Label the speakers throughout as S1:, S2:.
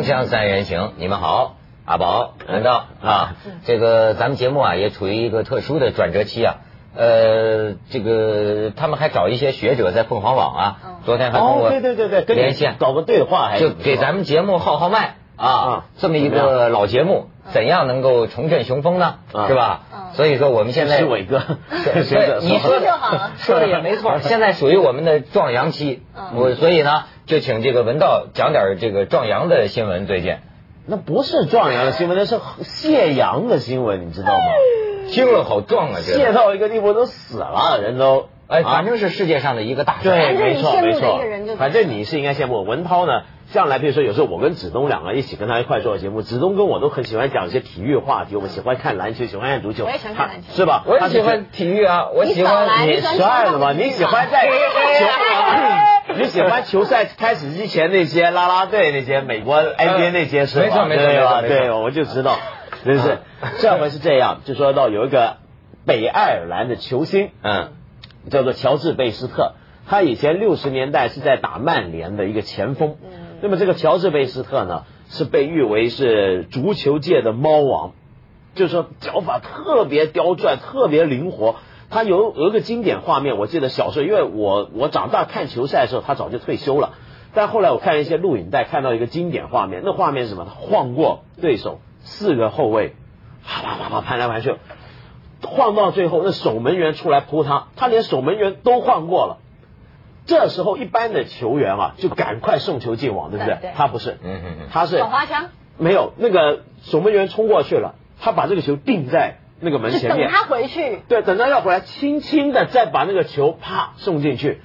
S1: 锵锵三人行，你们好，阿宝、文道？啊，这个咱们节目啊也处于一个特殊的转折期啊。呃，这个他们还找一些学者在凤凰网啊，昨天还通过
S2: 对对对对，跟
S1: 连线
S2: 搞个对话，还
S1: 就给咱们节目号号脉啊，这么一个老节目，怎样能够重振雄风呢？是吧？所以说我们现在
S2: 是伟哥，
S1: 对，你说
S3: 就好了，
S1: 说的也没错。现在属于我们的壮阳期，我所以呢，就请这个文道讲点这个壮阳的新闻。最近
S2: 那不是壮阳的新闻，那是泄阳的新闻，你知道吗？
S1: 听了好壮啊！
S2: 泄到一个地步都死了，人都
S1: 哎，反正是世界上的一个大事。
S2: 对，没错没错。反正你是应该羡慕文涛呢。向来比如说有时候我跟子东两个一起跟他一块做节目，子东跟我都很喜欢讲一些体育话题。我们喜欢看篮球，喜欢看足球。
S3: 我也喜欢看篮球，
S2: 是吧？
S1: 我也喜欢体育啊，我喜欢。
S2: 你帅了吗？你喜欢在 球？你喜欢球赛开始之前那些啦啦队那些美国 NBA 那些是吧？
S1: 没错没错没错。
S2: 对，我就知道，真是这回是这样。就说到有一个北爱尔兰的球星，嗯，叫做乔治贝斯特，他以前六十年代是在打曼联的一个前锋。那么这个乔治贝斯特呢，是被誉为是足球界的猫王，就是说脚法特别刁钻，特别灵活。他有有一个经典画面，我记得小时候，因为我我长大看球赛的时候，他早就退休了。但后来我看一些录影带，看到一个经典画面，那画面是什么？他晃过对手四个后卫，啪啪啪啪盘来盘去，晃到最后，那守门员出来扑他，他连守门员都晃过了。这时候，一般的球员啊，就赶快送球进网，对不对？他不是，嗯嗯嗯，他是
S3: 耍花枪，
S2: 没有那个守门员冲过去了，他把这个球定在那个门前面，
S3: 等他回去，
S2: 对，等他要回来，轻轻的再把那个球啪送进去，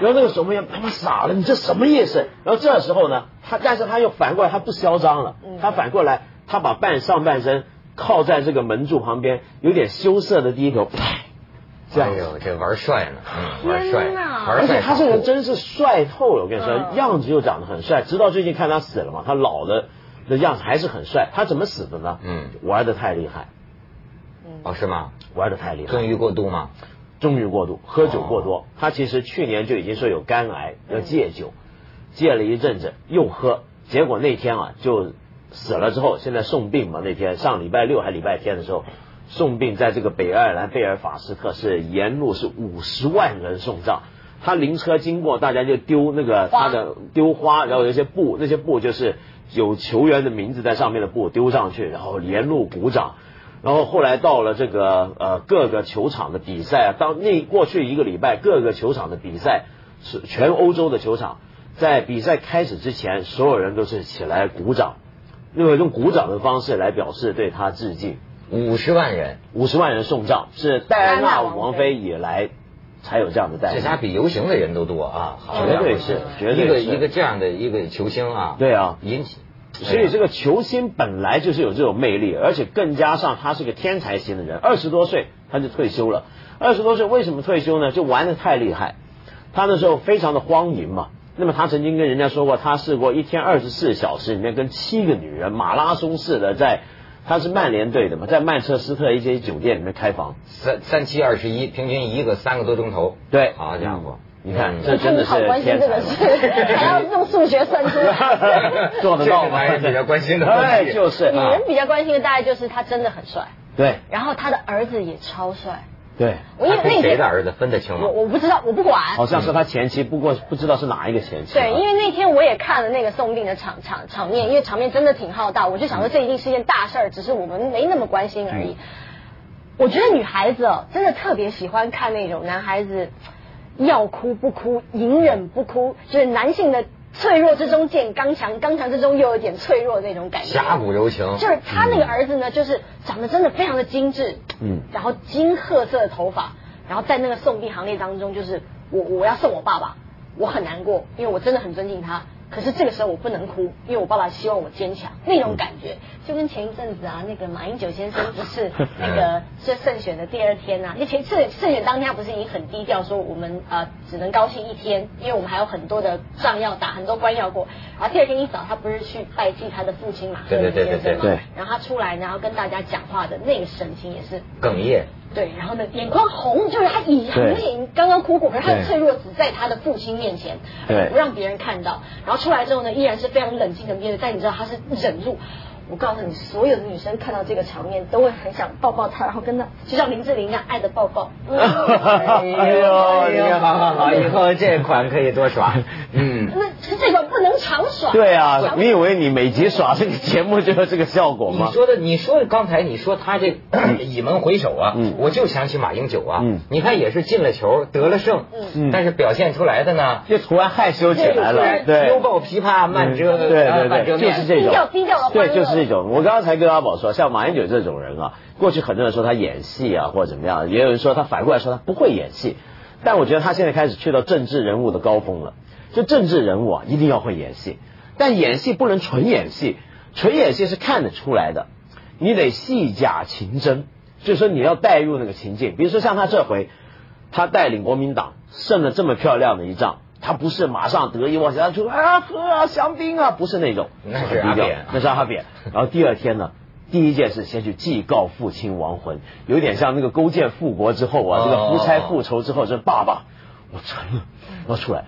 S2: 然后那个守门员他妈傻了，你这什么意思？然后这时候呢，他但是他又反过来，他不嚣张了，他反过来，他把半上半身靠在这个门柱旁边，有点羞涩的低头。
S1: 哎呦，这玩帅呢，嗯，玩帅，
S2: 而且他这个人真是帅透了。我跟你说，样子又长得很帅。直到最近看他死了嘛，他老的的样子还是很帅。他怎么死的呢？嗯，玩的太厉害。
S1: 哦，是吗？
S2: 玩的太厉害。
S1: 纵欲过度吗？
S2: 纵欲过度，喝酒过多。他其实去年就已经说有肝癌，要戒酒，戒了一阵子又喝，结果那天啊就死了。之后现在送病嘛，那天上礼拜六还礼拜天的时候。送殡在这个北爱尔兰贝尔法斯特是沿路是五十万人送葬，他灵车经过，大家就丢那个他的丢花，然后有一些布，那些布就是有球员的名字在上面的布丢上去，然后沿路鼓掌，然后后来到了这个呃各个球场的比赛，当那过去一个礼拜各个球场的比赛是全欧洲的球场，在比赛开始之前，所有人都是起来鼓掌，用用鼓掌的方式来表示对他致敬。
S1: 五十万人，
S2: 五十万人送葬，是戴安娜王妃以来才有这样的待遇。
S1: 这家比游行的人都多啊，
S2: 绝对是，绝对
S1: 一个一个这样的一个球星啊，
S2: 对啊，
S1: 引起。
S2: 所以这个球星本来就是有这种魅力，而且更加上他是个天才型的人，二十多岁他就退休了。二十多岁为什么退休呢？就玩的太厉害，他那时候非常的荒淫嘛。那么他曾经跟人家说过，他试过一天二十四小时里面跟七个女人马拉松似的在。他是曼联队的嘛，在曼彻斯特一些酒店里面开房，
S1: 三三七二十一，平均一个三个多钟头。
S2: 对，
S1: 好家伙，
S2: 你看这真的是
S3: 关心这个事，还要用数学算出来，
S2: 做得到吗？
S1: 比较关心的，
S2: 对，就是
S3: 女人比较关心的大概就是他真的很帅，
S2: 对，
S3: 然后他的儿子也超帅。
S2: 对，
S1: 我因为那谁的儿子分得清吗？
S3: 我我不知道，我不管。
S2: 好像是他前妻，不过不知道是哪一个前妻。
S3: 对，因为那天我也看了那个送殡的场场场面，因为场面真的挺浩大，我就想说这一定是件大事儿，只是我们没那么关心而已。我觉得女孩子哦，真的特别喜欢看那种男孩子要哭不哭，隐忍不哭，就是男性的。脆弱之中见刚强，刚强之中又有点脆弱那种感觉。
S1: 侠骨柔情。
S3: 就是他那个儿子呢，就是长得真的非常的精致，嗯，然后金褐色的头发，然后在那个送殡行列当中，就是我我要送我爸爸，我很难过，因为我真的很尊敬他。可是这个时候我不能哭，因为我爸爸希望我坚强，那种感觉就跟前一阵子啊，那个马英九先生不是 那个是胜选的第二天呐，那前胜胜选当天他不是已经很低调说我们呃只能高兴一天，因为我们还有很多的仗要打，很多关要过。然后第二天一早他不是去拜祭他的父亲马克先生嘛，然后他出来然后跟大家讲话的那个神情也是
S1: 哽咽。
S3: 对，然后呢，眼眶红，就是他已很明显刚刚哭过，可是他的脆弱只在他的父亲面前，不让别人看到。然后出来之后呢，依然是非常冷静的面对，但你知道他是忍住。我告诉你，所有的女生看到这个场面都会很想抱抱他，然后跟他就像林志玲一样爱的抱抱。
S1: 哎呦，好好好，以后这款可以多耍。
S3: 嗯，那这个不能常耍。
S2: 对啊，你以为你每集耍这个节目就有这个效果吗？
S1: 你说的，你说，刚才你说他这 倚门回首啊，我就想起马英九啊。你看也是进了球得了胜，但是表现出来的呢，
S2: 就突然害羞起来了。
S1: 对，拥抱琵琶慢遮，
S2: 对对对，就是这种
S3: 低调低调的
S2: 对，就是。这种，我刚刚才跟阿宝说，像马英九这种人啊，过去很多人说他演戏啊，或者怎么样，也有人说他反过来说他不会演戏。但我觉得他现在开始去到政治人物的高峰了。就政治人物啊，一定要会演戏，但演戏不能纯演戏，纯演戏是看得出来的，你得戏假情真，就是说你要带入那个情境。比如说像他这回，他带领国民党胜了这么漂亮的一仗。他不是马上得意忘形，他就啊喝啊香槟啊，不是那种，
S1: 那是阿扁，
S2: 那是阿扁。然后第二天呢，第一件事先去祭告父亲亡魂，有点像那个勾践复国之后啊，这个夫差复仇之后，这爸爸，我成了，我出来，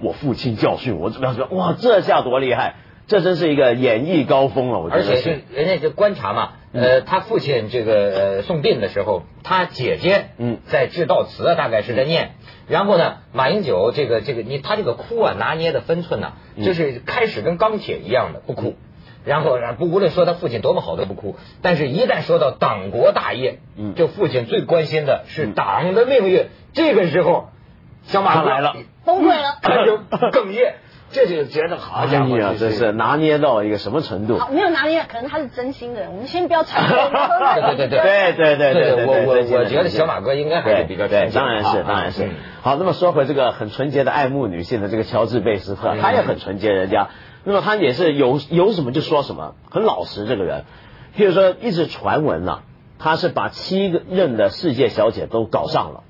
S2: 我父亲教训我怎么样怎么样，哇，这下多厉害，这真是一个演艺高峰了，我觉得。而
S1: 且是人家就观察嘛，呃，他父亲这个呃送殡的时候，他姐姐嗯在致悼词啊，大概是在念。然后呢，马英九这个这个你他这个哭啊拿捏的分寸呢，就是开始跟钢铁一样的不哭，然后不无论说他父亲多么好都不哭，但是一旦说到党国大业，嗯，就父亲最关心的是党的命运，这个时候小马哥
S2: 来了，
S3: 崩溃了，
S1: 他就哽咽。这就觉得好家伙，
S2: 这是拿捏到一个什么程度？
S3: 好，没有拿捏，可能他是真心的。我们先不要揣测。
S1: 对对
S2: 对对对对对，
S1: 我我我觉得小马哥应该还是比较
S2: 对，当然是当然是。好，那么说回这个很纯洁的爱慕女性的这个乔治贝斯特，他也很纯洁，人家。那么他也是有有什么就说什么，很老实这个人。譬如说，一直传闻呢，他是把七个任的世界小姐都搞上了。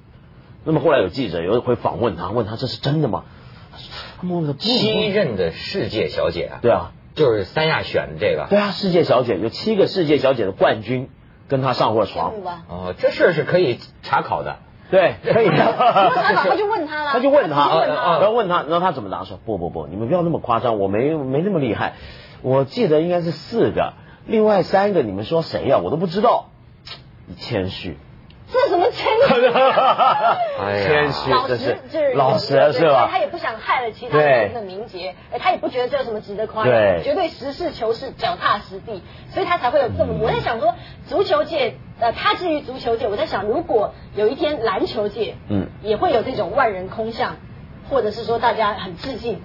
S2: 那么后来有记者有会访问他，问他这是真的吗？
S1: 七任的世界小姐啊，
S2: 对啊，
S1: 就是三亚选的这个，
S2: 对啊，世界小姐有七个世界小姐的冠军跟他上过床，
S1: 哦，这事是可以查考的，
S2: 对，可以的。
S3: 他就问他了，
S2: 他就问他，然后问他，然后他怎么答？说？不不不，你们不要那么夸张，我没没那么厉害，我记得应该是四个，另外三个你们说谁呀？我都不知道，谦虚。
S3: 这什么谦虚？
S2: 谦虚，
S3: 老实就是
S2: 老实是吧？
S3: 他也不想害了其他人的名节，哎，他也不觉得这有什么值得夸耀，绝对实事求是，脚踏实地，所以他才会有这么。我在想说，足球界，呃，他至于足球界，我在想，如果有一天篮球界，嗯，也会有这种万人空巷，或者是说大家很致敬，嗯。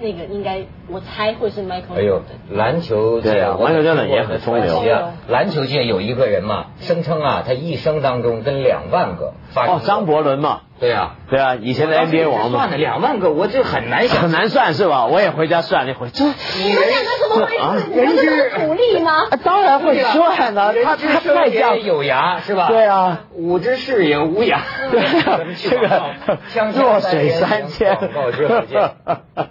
S3: 那个应该，我猜会是 Michael。哎呦，
S1: 篮球
S2: 对啊，篮球真的也很风流
S1: 啊。篮球界有一个人嘛，声称啊，他一生当中跟两万个发
S2: 哦，张伯伦嘛。
S1: 对啊，
S2: 对啊，以前的 NBA 王
S1: 嘛。算了，两万个，我就很难想，
S2: 很难算是吧？我也回家算了一回，这
S3: 你们两个怎么回事？人是苦力吗？
S2: 当然会算了，他他太
S1: 讲有牙是吧？
S2: 对啊，
S1: 五之士也无牙。
S2: 对啊，这个弱水三千。
S1: 广告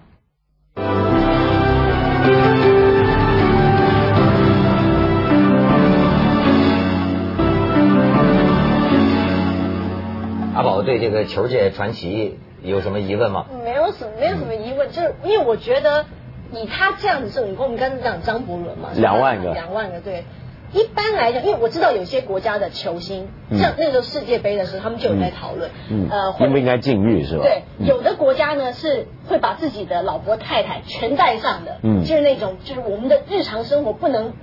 S1: 对这个球界传奇有什么疑问吗？
S3: 没有什么，没有什么疑问，就是因为我觉得以他这样子，你跟我们刚才讲张伯伦嘛，
S2: 两万个，
S3: 两万个，对。一般来讲，因为我知道有些国家的球星，像那个世界杯的时候，他们就有在讨论，
S2: 呃，应不应该禁欲是吧？
S3: 对，有的国家呢是会把自己的老婆太太全带上的，嗯，就是那种就是我们的日常生活不能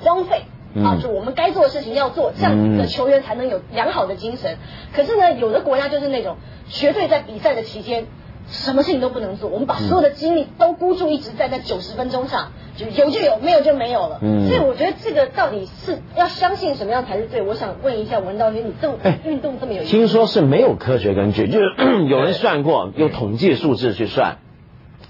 S3: 荒废。啊，就我们该做的事情要做，这样的球员才能有良好的精神。可是呢，有的国家就是那种绝对在比赛的期间，什么事情都不能做，我们把所有的精力都孤注一掷在那九十分钟上，就有就有，没有就没有了。所以我觉得这个到底是要相信什么样才是对？我想问一下文道轩，你这么运动这么有，
S2: 听说是没有科学根据，就是 有人算过，用统计数字去算，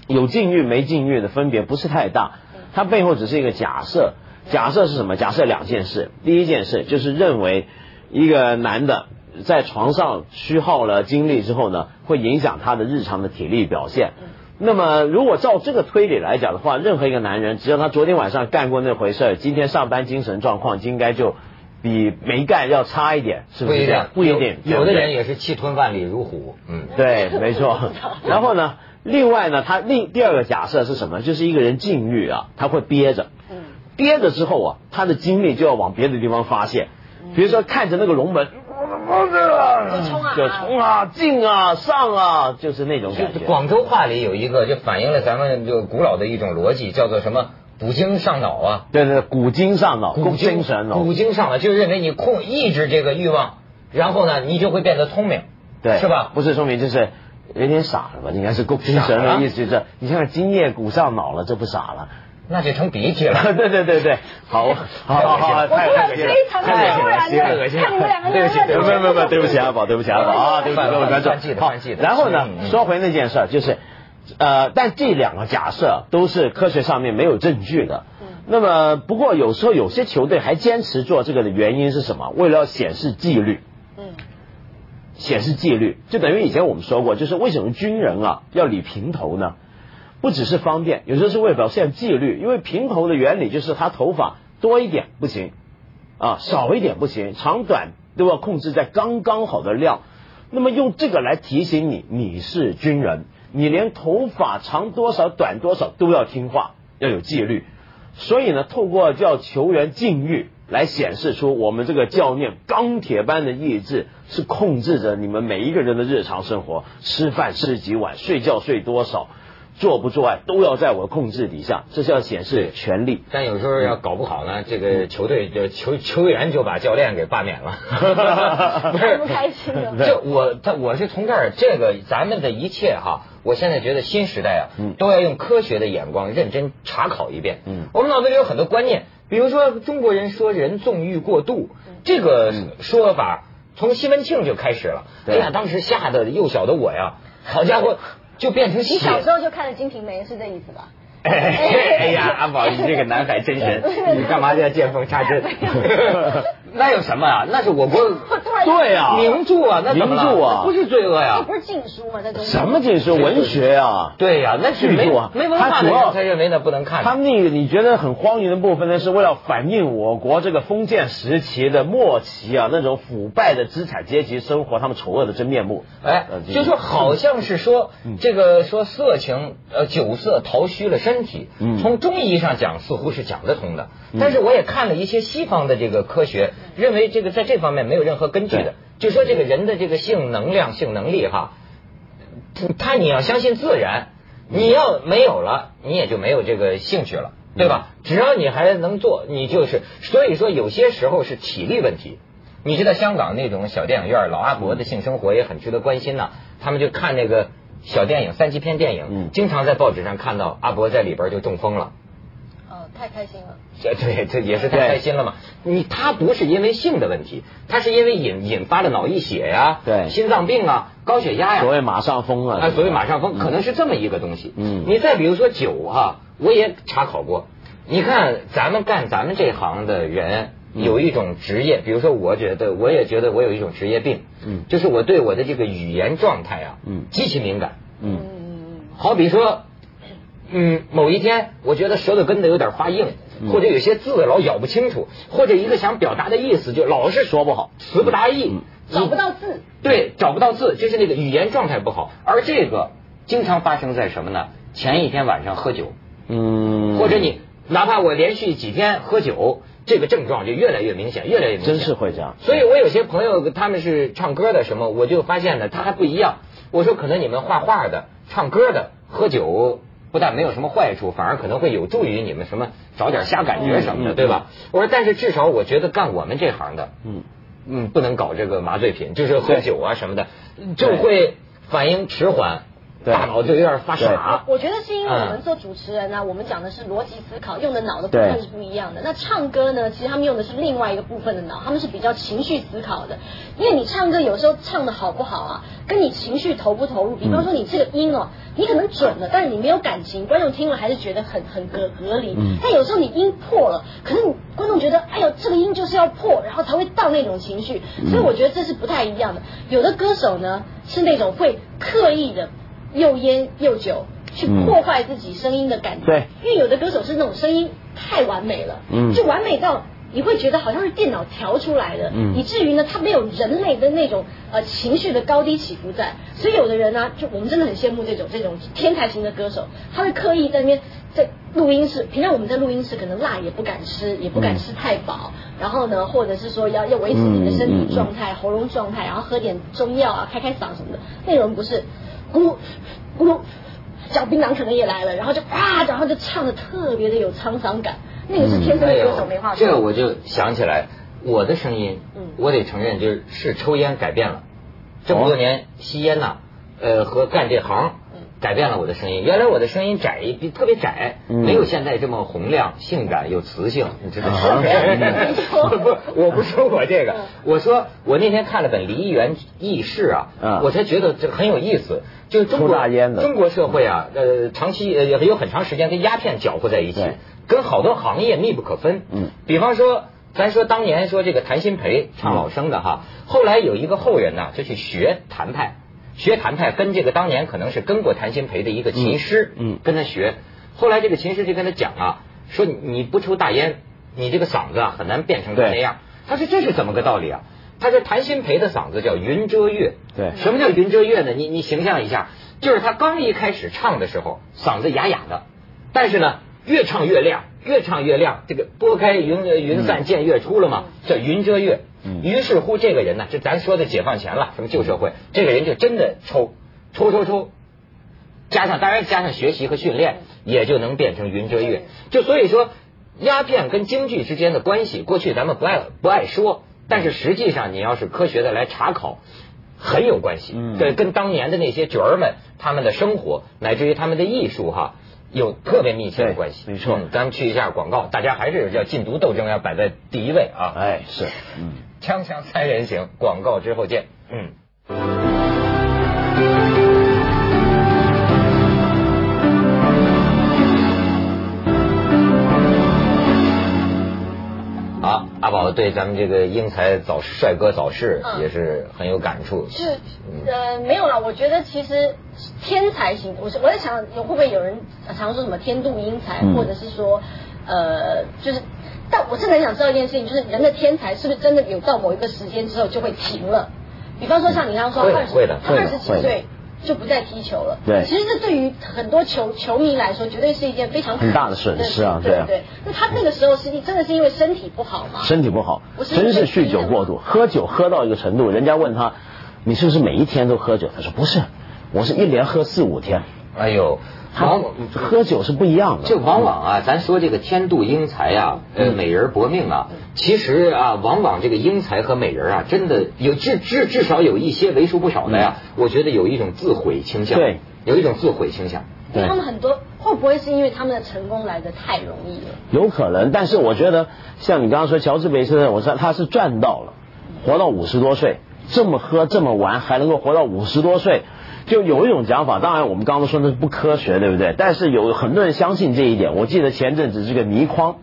S2: 有禁欲没禁欲的分别不是太大，它背后只是一个假设。假设是什么？假设两件事。第一件事就是认为一个男的在床上虚耗了精力之后呢，会影响他的日常的体力表现。那么如果照这个推理来讲的话，任何一个男人只要他昨天晚上干过那回事儿，今天上班精神状况应该就比没干要差一点，是不是？
S1: 不一定，
S2: 不一定。
S1: 有的人也是气吞万里如虎，
S2: 嗯，对，没错。然后呢，另外呢，他另第二个假设是什么？就是一个人禁欲啊，他会憋着，嗯，憋着之后啊，他的精力就要往别的地方发泄，比如说看着那个龙门。
S3: 就冲啊，
S2: 就冲啊，进啊，上啊，就是那种感觉。
S1: 广州话里有一个，就反映了咱们就古老的一种逻辑，叫做什么？古精上脑啊。
S2: 对对，古精上脑，
S1: 古
S2: 精神
S1: 脑。古精上脑，就是认为你控抑制这个欲望，然后呢，你就会变得聪明，
S2: 对，
S1: 是吧？
S2: 不是聪明，就是有点傻了吧？应该是古精神的意思，就是你像今夜古上脑了，这不傻了。
S1: 那就成鼻涕了。
S2: 对对对对，好，好好好，
S3: 太恶心了，太恶心了，太恶心，看你们两个
S2: 对不起，没有没有没有，对不起阿宝，对不起阿宝啊，对不起各位观众。
S1: 好，
S2: 然后呢，说回那件事，就是呃，但这两个假设都是科学上面没有证据的。那么，不过有时候有些球队还坚持做这个的原因是什么？为了要显示纪律。嗯。显示纪律，就等于以前我们说过，就是为什么军人啊要理平头呢？不只是方便，有时候是为了表现纪律。因为平头的原理就是他头发多一点不行，啊少一点不行，长短都要控制在刚刚好的量。那么用这个来提醒你，你是军人，你连头发长多少、短多少都要听话，要有纪律。所以呢，透过叫球员禁欲来显示出我们这个教练钢铁般的意志，是控制着你们每一个人的日常生活，吃饭吃几碗，睡觉睡多少。做不做爱都要在我控制底下，这是要显示权力。
S1: 但有时候要搞不好呢，这个球队就球球员就把教练给罢免了，
S3: 不是不开心的。
S1: 这我他我是从这儿，这个咱们的一切哈，我现在觉得新时代啊，都要用科学的眼光认真查考一遍。嗯，我们脑子里有很多观念，比如说中国人说人纵欲过度，这个说法从西门庆就开始了。哎呀，当时吓得幼小的我呀，好家伙！就变成
S3: 你小时候就看了《金瓶梅》，是这意思吧？
S1: 哎呀，阿宝，你这个南海真神，你干嘛要见缝插针？那有什么啊？那是我国
S2: 对
S1: 啊，名著啊，那
S2: 名著啊，
S1: 不是罪恶呀？
S3: 不是禁书吗？那都
S2: 什么禁书？文学啊？
S1: 对呀，那是没没文化的人才认为那不能看。
S2: 他那个你觉得很荒淫的部分呢，是为了反映我国这个封建时期的末期啊，那种腐败的资产阶级生活，他们丑恶的真面目。
S1: 哎，就说好像是说这个说色情呃酒色逃虚了身体，从中医上讲似乎是讲得通的，但是我也看了一些西方的这个科学。认为这个在这方面没有任何根据的，就说这个人的这个性能量、性能力哈，他你要相信自然，你要没有了，你也就没有这个兴趣了，对吧？只要你还能做，你就是。所以说有些时候是体力问题。你知道香港那种小电影院，老阿伯的性生活也很值得关心呐。他们就看那个小电影、三级片电影，嗯经常在报纸上看到阿伯在里边就中风了。
S3: 哦太开心了，
S1: 对，这也是太开心了嘛。你他不是因为性的问题，他是因为引引发了脑溢血呀，
S2: 对，
S1: 心脏病啊，高血压呀，
S2: 所谓马上风啊，
S1: 所谓马上风可能是这么一个东西。嗯，你再比如说酒哈，我也查考过。你看咱们干咱们这行的人有一种职业，比如说我觉得我也觉得我有一种职业病，嗯，就是我对我的这个语言状态啊，嗯，极其敏感，嗯。嗯嗯，好比说。嗯，某一天我觉得舌头根子有点发硬，或者有些字老咬不清楚，或者一个想表达的意思就老是说不好，词不达意，
S3: 找不到字。
S1: 对，找不到字，就是那个语言状态不好。而这个经常发生在什么呢？前一天晚上喝酒，嗯，或者你哪怕我连续几天喝酒，这个症状就越来越明显，越来越明显。
S2: 真是会这样。
S1: 所以我有些朋友他们是唱歌的什么，我就发现呢，他还不一样。我说可能你们画画的、唱歌的、喝酒。不但没有什么坏处，反而可能会有助于你们什么找点瞎感觉什么的，对吧？我说，但是至少我觉得干我们这行的，嗯嗯，不能搞这个麻醉品，就是喝酒啊什么的，就会反应迟缓。大脑就有点发傻。
S3: 我觉得是因为我们做主持人呢，我们讲的是逻辑思考，用的脑的部分是不一样的。那唱歌呢，其实他们用的是另外一个部分的脑，他们是比较情绪思考的。因为你唱歌有时候唱的好不好啊，跟你情绪投不投入。比方说你这个音哦，你可能准了，但是你没有感情，观众听了还是觉得很很隔隔离。但有时候你音破了，可是观众觉得哎呦这个音就是要破，然后才会到那种情绪。所以我觉得这是不太一样的。有的歌手呢是那种会刻意的。又烟又酒，去破坏自己声音的感觉。
S2: 对，
S3: 因为有的歌手是那种声音太完美了，嗯，就完美到你会觉得好像是电脑调出来的，以至于呢，他没有人类的那种呃情绪的高低起伏在。所以有的人呢，就我们真的很羡慕这种这种天才型的歌手，他会刻意在那边在录音室，平常我们在录音室可能辣也不敢吃，也不敢吃太饱，然后呢，或者是说要要维持你的身体状态、喉咙状态，然后喝点中药啊，开开嗓什么的。那种不是咕噜咕噜，小槟榔可能也来了，然后就啊，然后就唱的特别的有沧桑感。那个是天生的歌手，没话说。
S1: 这个我就想起来，我的声音，我得承认，就是是抽烟改变了。这么多年吸烟呐，呃，和干这行，改变了我的声音。原来我的声音窄，比特别窄，没有现在这么洪亮、性感、有磁性，你知道吗？不，我不说我这个，我说我那天看了本《梨园轶事》啊，我才觉得这很有意思。就中国中国社会啊，呃，长期呃有很长时间跟鸦片搅和在一起。跟好多行业密不可分，嗯，比方说，咱说当年说这个谭鑫培唱老生的哈，后来有一个后人呢，就去学谭派，学谭派，跟这个当年可能是跟过谭鑫培的一个琴师，嗯，跟他学，后来这个琴师就跟他讲啊，说你不抽大烟，你这个嗓子啊很难变成那样。他说这是怎么个道理啊？他说谭鑫培的嗓子叫云遮月，
S2: 对，
S1: 什么叫云遮月呢？你你形象一下，就是他刚一开始唱的时候嗓子哑哑的，但是呢。越唱越亮，越唱越亮。这个拨开云云散见月出了嘛，叫云遮月。于是乎，这个人呢，就咱说的解放前了，什么旧社会，这个人就真的抽抽抽抽，加上当然加上学习和训练，也就能变成云遮月。就所以说，鸦片跟京剧之间的关系，过去咱们不爱不爱说，但是实际上你要是科学的来查考，很有关系。对，跟当年的那些角儿们，他们的生活，乃至于他们的艺术，哈。有特别密切的关系，
S2: 没错。
S1: 咱们去一下广告，大家还是要禁毒斗争要摆在第一位啊！
S2: 哎，是，嗯，
S1: 锵锵三人行，广告之后见，嗯。好，阿宝对咱们这个英才早帅哥早逝也是很有感触。
S3: 是，呃，没有了。我觉得其实。天才型，我是我在想，有会不会有人常说什么天妒英才，或者是说，呃，就是，但我真的很想知道一件事情，就是人的天才是不是真的有到某一个时间之后就会停了？比方说像你刚刚说二十，他二十几岁就不再踢球了。
S2: 对，
S3: 其实这对于很多球球迷来说，绝对是一件非常
S2: 很大的损失啊！对
S3: 对，那他那个时候实际真的是因为身体不好吗？
S2: 身体不好，真是酗酒过度，喝酒喝到一个程度，人家问他，你是不是每一天都喝酒？他说不是。我是一连喝四五天，
S1: 哎呦，
S2: 往往喝酒是不一样的。
S1: 就往往啊，咱说这个天妒英才啊，呃，美人薄命啊，其实啊，往往这个英才和美人啊，真的有至至至少有一些为数不少的呀，我觉得有一种自毁倾向，
S2: 对，
S1: 有一种自毁倾向。
S3: 他们很多会不会是因为他们的成功来的太容易了？
S2: 有可能，但是我觉得像你刚刚说乔治·贝斯，我说他是赚到了，活到五十多岁，这么喝这么玩，还能够活到五十多岁。就有一种讲法，当然我们刚刚说那是不科学，对不对？但是有很多人相信这一点。我记得前阵子这个倪匡，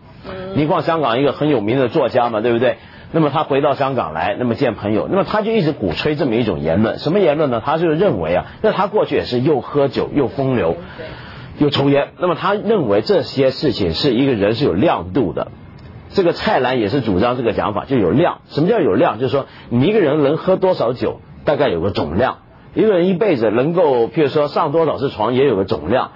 S2: 倪匡香港一个很有名的作家嘛，对不对？那么他回到香港来，那么见朋友，那么他就一直鼓吹这么一种言论，什么言论呢？他就认为啊，那他过去也是又喝酒又风流，又抽烟。那么他认为这些事情是一个人是有亮度的。这个蔡澜也是主张这个讲法，就有量。什么叫有量？就是说你一个人能喝多少酒，大概有个总量。一个人一辈子能够，譬如说上多少次床，也有个总量。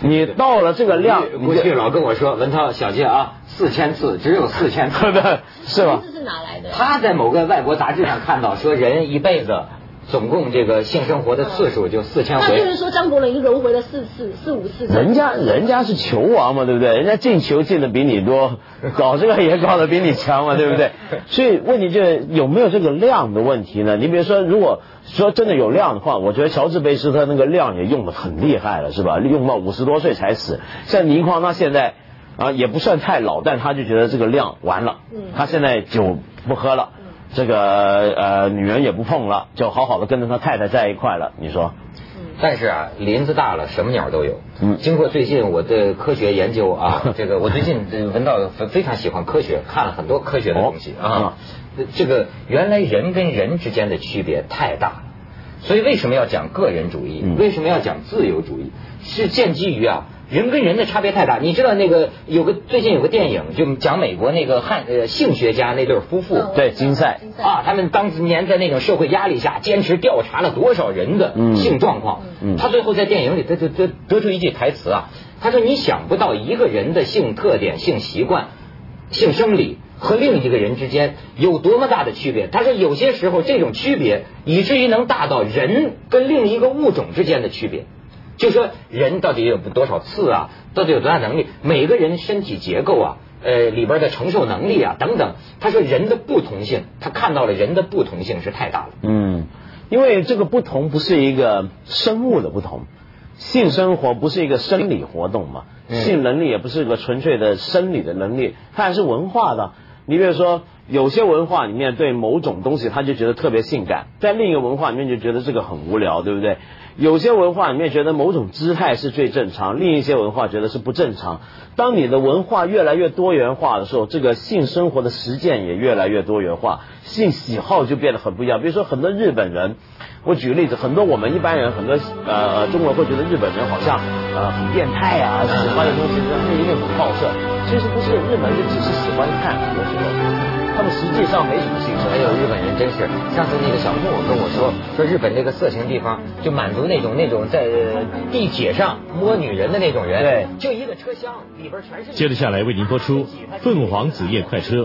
S2: 你到了这个量，
S1: 过去老跟我说，文涛小心啊，四千次，只有四千次，
S2: 是吧？
S3: 这是哪来的？
S1: 他在某个外国杂志上看到，说人一辈子。总共这个性生活的次数就四千回，
S3: 那就是说张国伦已经轮回了四次、四五次。
S2: 人家人家是球王嘛，对不对？人家进球进的比你多，搞这个也搞得比你强嘛，对不对？所以问题就是有没有这个量的问题呢？你比如说，如果说真的有量的话，我觉得乔治贝斯特那个量也用的很厉害了，是吧？用到五十多岁才死。像倪匡他现在啊也不算太老，但他就觉得这个量完了，他现在酒不喝了。这个呃，女人也不碰了，就好好的跟着他太太在一块了。你说？
S1: 但是啊，林子大了，什么鸟都有。嗯。经过最近我的科学研究啊，这个我最近闻到非常喜欢科学，看了很多科学的东西啊。这个原来人跟人之间的区别太大了，所以为什么要讲个人主义？为什么要讲自由主义？是建基于啊，人跟人的差别太大。你知道那个有个最近有个电影，就讲美国那个汉呃性学家那对夫妇，
S2: 对金赛
S1: 啊，他们当年在那种社会压力下，坚持调查了多少人的性状况。他最后在电影里，他就得得出一句台词啊，他说：“你想不到一个人的性特点、性习惯、性生理。”和另一个人之间有多么大的区别？他说，有些时候这种区别以至于能大到人跟另一个物种之间的区别。就说人到底有多少次啊？到底有多大能力？每个人身体结构啊，呃，里边的承受能力啊等等。他说人的不同性，他看到了人的不同性是太大了。
S2: 嗯，因为这个不同不是一个生物的不同，性生活不是一个生理活动嘛，性能力也不是一个纯粹的生理的能力，它还是文化的。你比如说，有些文化里面对某种东西，他就觉得特别性感；在另一个文化里面就觉得这个很无聊，对不对？有些文化里面觉得某种姿态是最正常，另一些文化觉得是不正常。当你的文化越来越多元化的时候，这个性生活的实践也越来越多元化，性喜好就变得很不一样。比如说，很多日本人，我举个例子，很多我们一般人，很多呃中国人会觉得日本人好像呃很变态啊，喜欢的东西他们一定很好色。其实不是，日本人只是喜欢看，很多时候，他们实际上没什么兴趣。
S1: 哎呦日本人真是，上次那个小木跟我说，说日本这个色情地方就满足那种那种在地铁上摸女人的那种人，
S2: 对，
S1: 就一个车厢里边全是。
S4: 接着下来为您播出《凤凰子夜快车》。